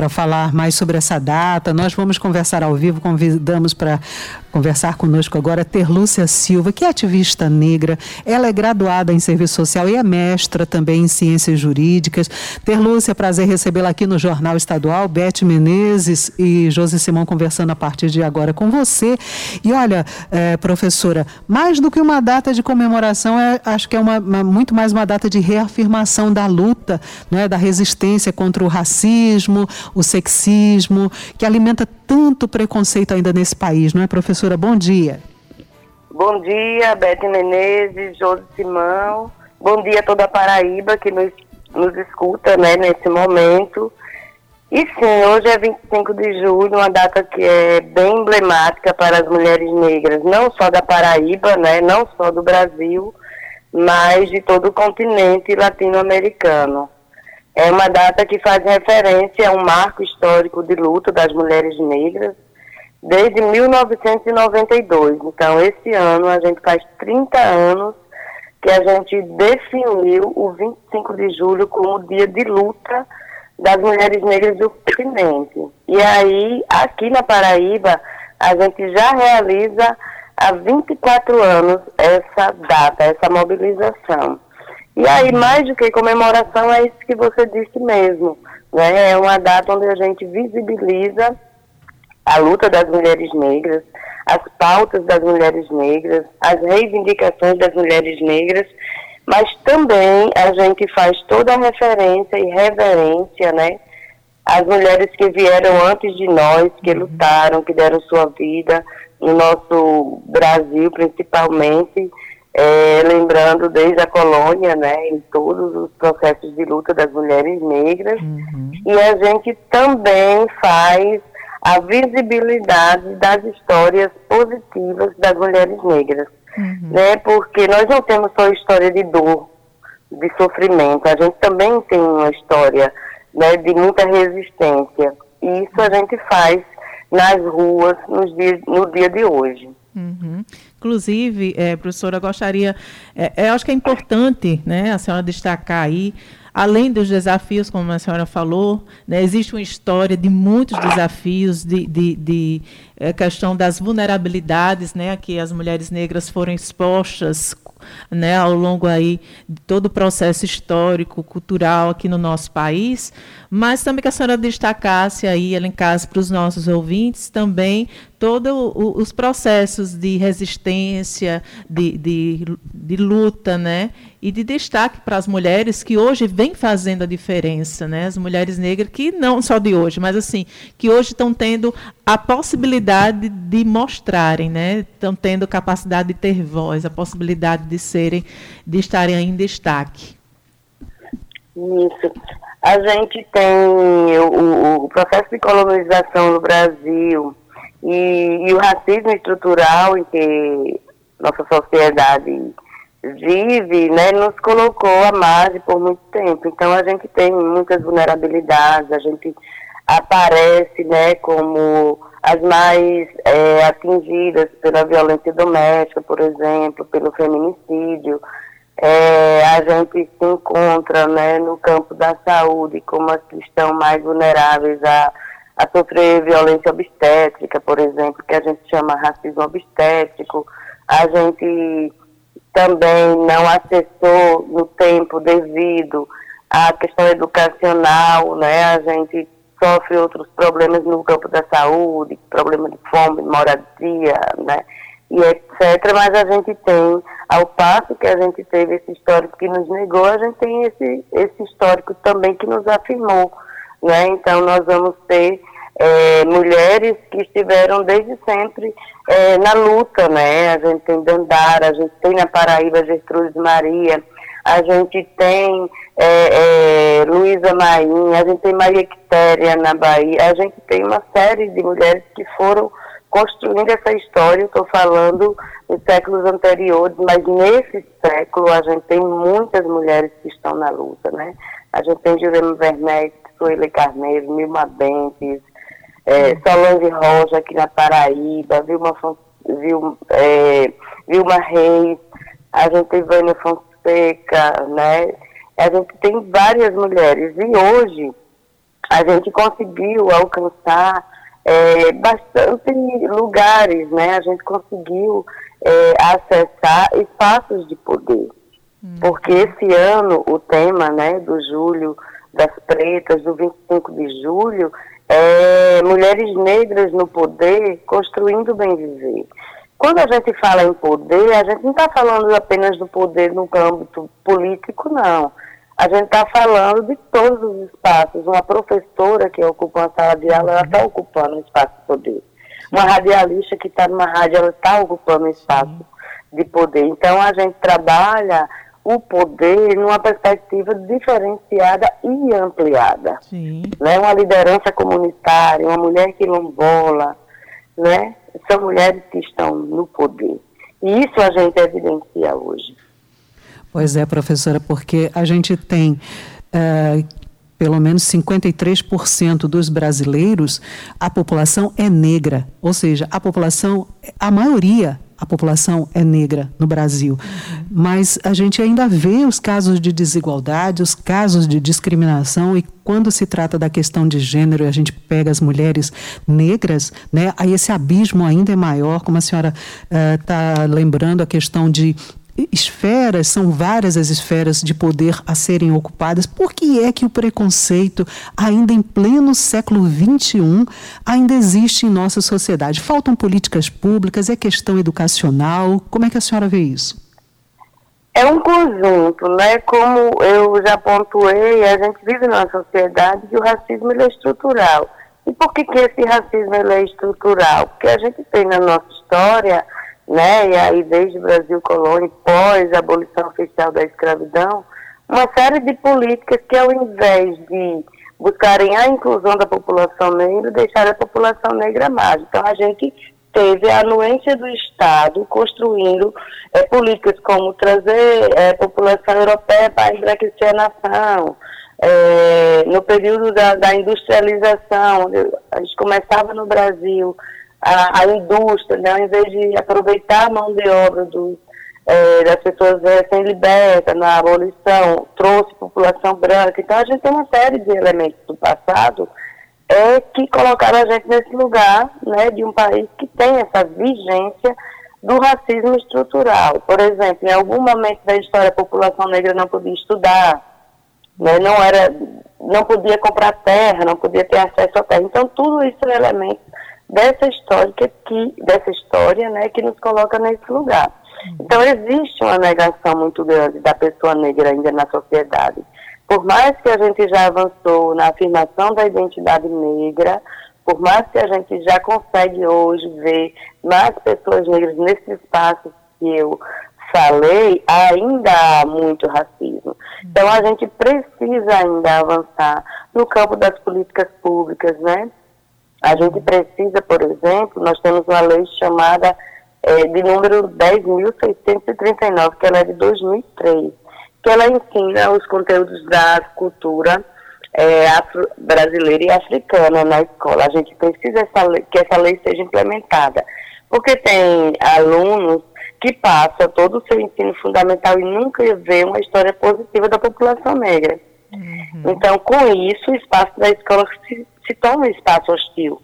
para falar mais sobre essa data. Nós vamos conversar ao vivo, convidamos para conversar conosco agora Terlúcia Silva, que é ativista negra. Ela é graduada em serviço social e é mestra também em ciências jurídicas. Terlúcia, prazer recebê-la aqui no Jornal Estadual. Beth Menezes e José Simão conversando a partir de agora com você. E olha, é, professora, mais do que uma data de comemoração, é, acho que é uma, uma, muito mais uma data de reafirmação da luta, não é, da resistência contra o racismo, o sexismo, que alimenta tanto preconceito ainda nesse país, não é, professora? Bom dia. Bom dia, Bete Menezes, José Simão. Bom dia a toda a Paraíba que nos, nos escuta né, nesse momento. E sim, hoje é 25 de julho, uma data que é bem emblemática para as mulheres negras, não só da Paraíba, né, não só do Brasil, mas de todo o continente latino-americano. É uma data que faz referência a um marco histórico de luta das mulheres negras desde 1992. Então, esse ano a gente faz 30 anos que a gente definiu o 25 de julho como dia de luta das mulheres negras do continente. E aí, aqui na Paraíba, a gente já realiza há 24 anos essa data, essa mobilização. E aí, mais do que comemoração, é isso que você disse mesmo. Né? É uma data onde a gente visibiliza a luta das mulheres negras, as pautas das mulheres negras, as reivindicações das mulheres negras, mas também a gente faz toda a referência e reverência, né? As mulheres que vieram antes de nós, que uhum. lutaram, que deram sua vida no nosso Brasil, principalmente, é, lembrando desde a colônia, né, em todos os processos de luta das mulheres negras, uhum. e a gente também faz a visibilidade das histórias positivas das mulheres negras, uhum. né, porque nós não temos só história de dor, de sofrimento, a gente também tem uma história né, de muita resistência, e isso a gente faz nas ruas nos dias, no dia de hoje. Uhum. Inclusive, é, professora, eu gostaria, é, eu acho que é importante né, a senhora destacar aí, além dos desafios, como a senhora falou, né, existe uma história de muitos desafios, de, de, de é, questão das vulnerabilidades né, que as mulheres negras foram expostas né, ao longo aí de todo o processo histórico, cultural aqui no nosso país, mas também que a senhora destacasse aí, elencasse para os nossos ouvintes também todos os processos de resistência, de, de, de, luta, né? E de destaque para as mulheres que hoje vêm fazendo a diferença, né? As mulheres negras que não só de hoje, mas assim, que hoje estão tendo a possibilidade de mostrarem, né? Estão tendo capacidade de ter voz, a possibilidade de serem, de estarem em destaque. Isso. A gente tem o, o processo de colonização no Brasil, e, e o racismo estrutural em que nossa sociedade vive, né, nos colocou à margem por muito tempo. Então a gente tem muitas vulnerabilidades, a gente aparece, né, como as mais é, atingidas pela violência doméstica, por exemplo, pelo feminicídio. É, a gente se encontra, né, no campo da saúde como as que estão mais vulneráveis a a sofrer violência obstétrica, por exemplo, que a gente chama racismo obstétrico. A gente também não acessou no tempo devido à questão educacional, né? A gente sofre outros problemas no campo da saúde, problema de fome, moradia, né? E etc. Mas a gente tem, ao passo que a gente teve esse histórico que nos negou, a gente tem esse, esse histórico também que nos afirmou. Né? Então, nós vamos ter é, mulheres que estiveram desde sempre é, na luta, né? A gente tem Dandara, a gente tem na Paraíba Gertrudes Maria, a gente tem é, é, Luísa Maim, a gente tem Maria Quitéria na Bahia, a gente tem uma série de mulheres que foram construindo essa história, estou falando em séculos anteriores, mas nesse século a gente tem muitas mulheres que estão na luta, né? A gente tem Jurema Werneck, Sueli Carneiro, Milma Bentes, é, Solange Rocha aqui na Paraíba, Vilma, Vilma, é, Vilma Reis, a gente tem Vânia Fonseca, né? A gente tem várias mulheres. E hoje a gente conseguiu alcançar é, bastante lugares, né? A gente conseguiu é, acessar espaços de poder. Hum. Porque esse ano o tema né, do julho das pretas, do 25 de julho, é mulheres negras no poder construindo o bem viver. Quando a gente fala em poder, a gente não está falando apenas do poder no âmbito político, não. A gente está falando de todos os espaços. Uma professora que ocupa uma sala de aula, ela está ocupando um espaço de poder. Uma radialista que está numa rádio, ela está ocupando um espaço de poder. Então, a gente trabalha o poder numa perspectiva diferenciada e ampliada. Sim. Né? Uma liderança comunitária, uma mulher quilombola, né? são mulheres que estão no poder. E isso a gente evidencia hoje. Pois é, professora, porque a gente tem uh, pelo menos 53% dos brasileiros, a população é negra. Ou seja, a população, a maioria, a população é negra no Brasil. Mas a gente ainda vê os casos de desigualdade, os casos de discriminação, e quando se trata da questão de gênero, a gente pega as mulheres negras, né, aí esse abismo ainda é maior, como a senhora está uh, lembrando, a questão de esferas, são várias as esferas de poder a serem ocupadas. Por que é que o preconceito, ainda em pleno século XXI, ainda existe em nossa sociedade? Faltam políticas públicas? É questão educacional? Como é que a senhora vê isso? É um conjunto, né? Como eu já pontuei, a gente vive numa sociedade que o racismo é estrutural. E por que, que esse racismo é estrutural? Porque a gente tem na nossa história né, e aí desde o Brasil colônia, pós a abolição oficial da escravidão, uma série de políticas que ao invés de buscarem a inclusão da população negra, deixaram a população negra margem. Então a gente teve a anuência do Estado construindo é, políticas como trazer é, população europeia para embranquecer a nação, é, no período da, da industrialização, a gente começava no Brasil a, a indústria, né, ao invés de aproveitar a mão de obra do, é, das pessoas recém-libertas na abolição, trouxe população branca. Então, a gente tem uma série de elementos do passado é, que colocaram a gente nesse lugar né, de um país que tem essa vigência do racismo estrutural. Por exemplo, em algum momento da história a população negra não podia estudar, né, não, era, não podia comprar terra, não podia ter acesso à terra. Então, tudo isso é elemento dessa história que, dessa história, né, que nos coloca nesse lugar. Então existe uma negação muito grande da pessoa negra ainda na sociedade. Por mais que a gente já avançou na afirmação da identidade negra, por mais que a gente já consegue hoje ver mais pessoas negras nesse espaço que eu falei, ainda há muito racismo. Então a gente precisa ainda avançar no campo das políticas públicas, né? A gente precisa, por exemplo, nós temos uma lei chamada é, de número 10.639, que ela é de 2003, que ela ensina os conteúdos da cultura é, brasileira e africana na escola. A gente precisa essa lei, que essa lei seja implementada, porque tem alunos que passam todo o seu ensino fundamental e nunca vê uma história positiva da população negra. Uhum. Então, com isso, o espaço da escola se se torna um espaço hostil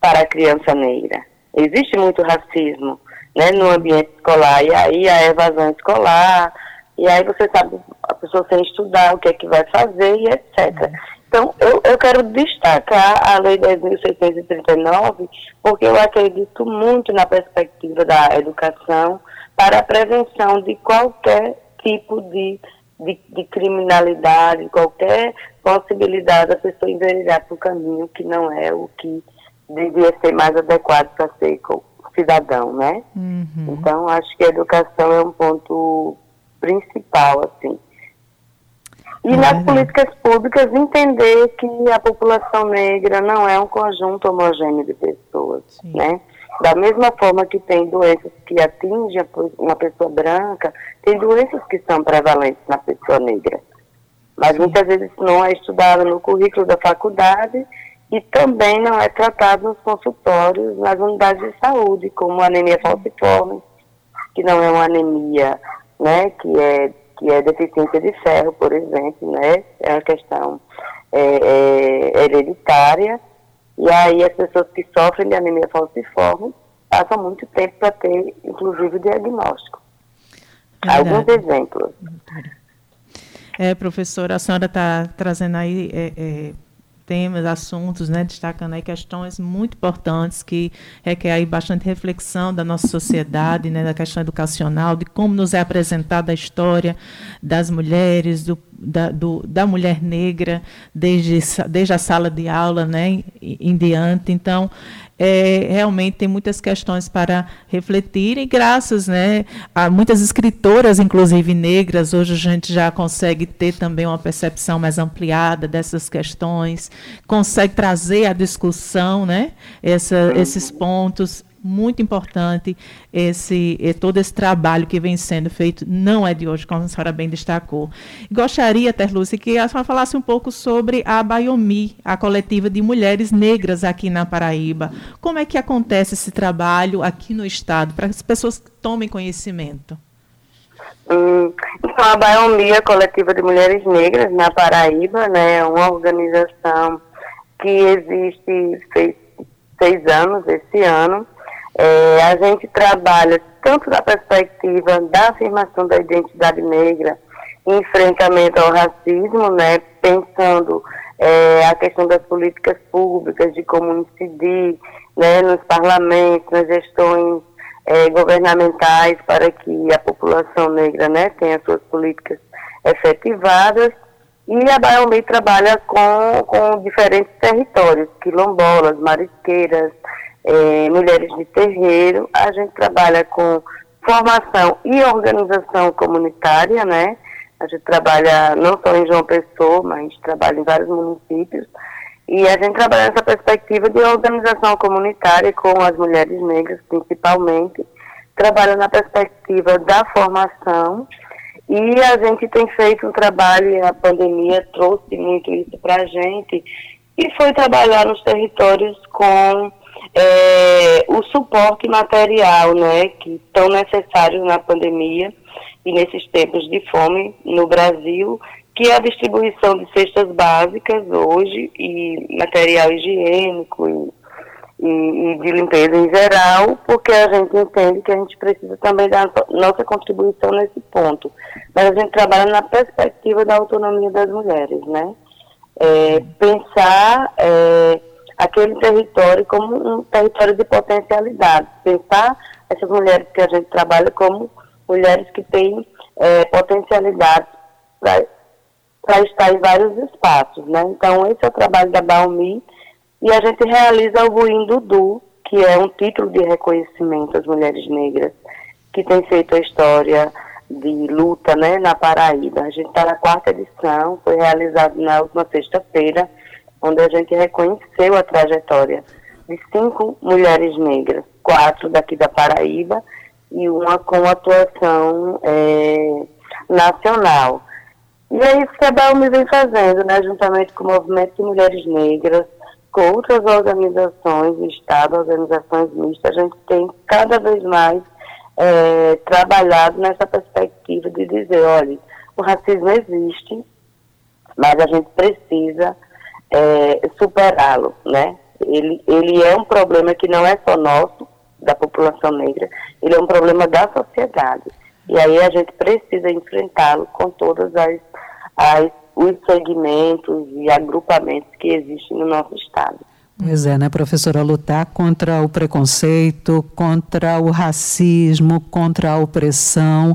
para a criança negra. Existe muito racismo né, no ambiente escolar, e aí a evasão escolar, e aí você sabe, a pessoa sem estudar o que é que vai fazer e etc. Então, eu, eu quero destacar a Lei 10.639, porque eu acredito muito na perspectiva da educação para a prevenção de qualquer tipo de, de, de criminalidade, qualquer possibilidade da pessoa enveredar para o caminho que não é o que devia ser mais adequado para ser cidadão, né? Uhum. Então, acho que a educação é um ponto principal, assim. E uhum. nas políticas públicas, entender que a população negra não é um conjunto homogêneo de pessoas, Sim. né? Da mesma forma que tem doenças que atingem uma pessoa branca, tem doenças que são prevalentes na pessoa negra. Mas muitas vezes não é estudado no currículo da faculdade e também não é tratado nos consultórios, nas unidades de saúde, como anemia falciforme, que não é uma anemia, né, que é que é deficiência de ferro, por exemplo, né, é uma questão é, é, hereditária, e aí as pessoas que sofrem de anemia falciforme passam muito tempo para ter, inclusive, o diagnóstico. É Alguns exemplos. É, professora, a senhora está trazendo aí é, é, temas, assuntos, né, destacando aí questões muito importantes que requer aí bastante reflexão da nossa sociedade, né, da questão educacional, de como nos é apresentada a história das mulheres, do, da, do, da mulher negra, desde, desde a sala de aula né, em, em diante. Então, é, realmente tem muitas questões para refletir e graças né, a muitas escritoras, inclusive negras, hoje a gente já consegue ter também uma percepção mais ampliada dessas questões, consegue trazer à discussão né, essa, esses pontos muito importante esse todo esse trabalho que vem sendo feito, não é de hoje, como a senhora bem destacou. Gostaria, Terlúcia, que a senhora falasse um pouco sobre a Baiomi, a coletiva de mulheres negras aqui na Paraíba. Como é que acontece esse trabalho aqui no Estado, para que as pessoas tomem conhecimento? Hum, então, a Baiomi, a coletiva de mulheres negras na Paraíba, né, é uma organização que existe fez seis anos esse ano, é, a gente trabalha tanto da perspectiva da afirmação da identidade negra, enfrentamento ao racismo, né, pensando é, a questão das políticas públicas, de como incidir né, nos parlamentos, nas gestões é, governamentais para que a população negra né, tenha suas políticas efetivadas. E a Biomei trabalha com, com diferentes territórios, quilombolas, marisqueiras, é, mulheres de terreiro, a gente trabalha com formação e organização comunitária, né? A gente trabalha não só em João Pessoa, mas trabalha em vários municípios. E a gente trabalha nessa perspectiva de organização comunitária com as mulheres negras, principalmente. Trabalha na perspectiva da formação. E a gente tem feito um trabalho, e a pandemia trouxe muito isso para a gente, e foi trabalhar nos territórios com é, o suporte material, né, que tão necessário na pandemia e nesses tempos de fome no Brasil, que é a distribuição de cestas básicas hoje e material higiênico e, e, e de limpeza em geral, porque a gente entende que a gente precisa também da nossa contribuição nesse ponto. Mas a gente trabalha na perspectiva da autonomia das mulheres, né? É, pensar é, aquele território como um território de potencialidade. Pensar essas mulheres que a gente trabalha como mulheres que têm é, potencialidade para estar em vários espaços. Né? Então, esse é o trabalho da Baumi e a gente realiza o Buim Dudu, que é um título de reconhecimento às mulheres negras, que tem feito a história de luta né, na Paraíba. A gente está na quarta edição, foi realizado na última sexta-feira, onde a gente reconheceu a trajetória de cinco mulheres negras, quatro daqui da Paraíba e uma com atuação é, nacional. E é isso que a Balme vem fazendo, né, juntamente com o Movimento de Mulheres Negras, com outras organizações, Estado, organizações mistas, a gente tem cada vez mais é, trabalhado nessa perspectiva de dizer, olha, o racismo existe, mas a gente precisa é, superá-lo, né? Ele, ele é um problema que não é só nosso, da população negra, ele é um problema da sociedade. E aí a gente precisa enfrentá-lo com todas as, as os segmentos e agrupamentos que existem no nosso estado. Pois é, né, professora? Lutar contra o preconceito, contra o racismo, contra a opressão,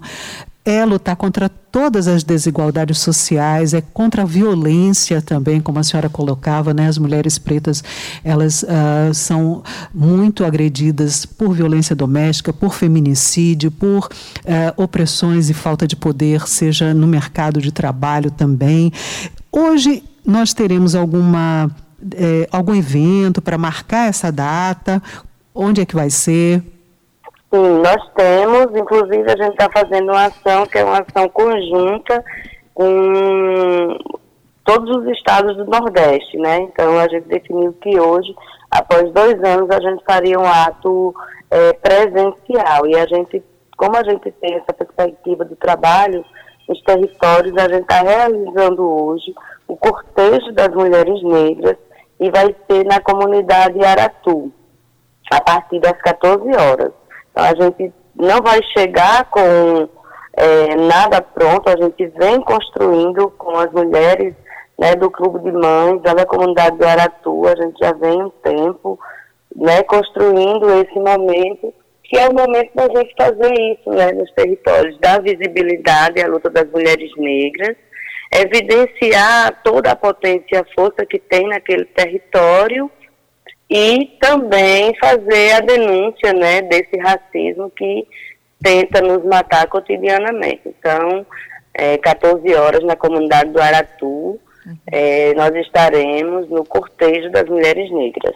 é lutar contra todas as desigualdades sociais, é contra a violência também, como a senhora colocava, né? As mulheres pretas, elas uh, são muito agredidas por violência doméstica, por feminicídio, por uh, opressões e falta de poder, seja no mercado de trabalho também. Hoje nós teremos alguma eh, algum evento para marcar essa data? Onde é que vai ser? Sim, nós temos, inclusive a gente está fazendo uma ação que é uma ação conjunta com todos os estados do Nordeste, né? Então a gente definiu que hoje, após dois anos, a gente faria um ato é, presencial. E a gente, como a gente tem essa perspectiva do trabalho nos territórios, a gente está realizando hoje o cortejo das mulheres negras e vai ser na comunidade Aratu, a partir das 14 horas. Então, a gente não vai chegar com é, nada pronto, a gente vem construindo com as mulheres né, do Clube de Mães, da comunidade do Aratu, a gente já vem um tempo né, construindo esse momento, que é o momento da gente fazer isso né, nos territórios, dar visibilidade à luta das mulheres negras, evidenciar toda a potência e a força que tem naquele território e também fazer a denúncia né, desse racismo que tenta nos matar cotidianamente. Então, é, 14 horas na comunidade do Aratu, uhum. é, nós estaremos no cortejo das mulheres negras.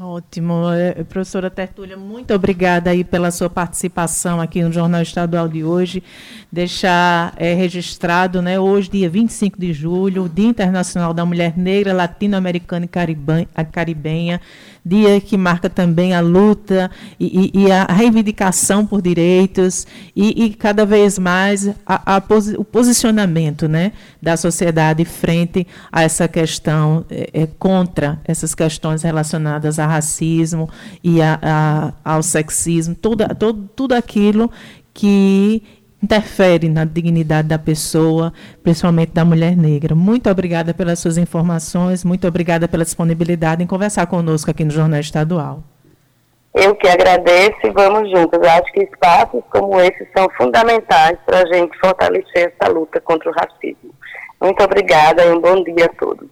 Ótimo. É, professora Tertúlia, muito obrigada aí pela sua participação aqui no Jornal Estadual de hoje. Deixar é, registrado, né, hoje, dia 25 de julho, Dia Internacional da Mulher Negra, Latino-Americana e Caribenha dia que marca também a luta e, e, e a reivindicação por direitos e, e cada vez mais a, a posi o posicionamento né, da sociedade frente a essa questão, é, é, contra essas questões relacionadas a racismo e a, a, ao sexismo, tudo, tudo aquilo que interfere na dignidade da pessoa, principalmente da mulher negra. Muito obrigada pelas suas informações, muito obrigada pela disponibilidade em conversar conosco aqui no Jornal Estadual. Eu que agradeço e vamos juntos. Acho que espaços como esse são fundamentais para a gente fortalecer essa luta contra o racismo. Muito obrigada e um bom dia a todos.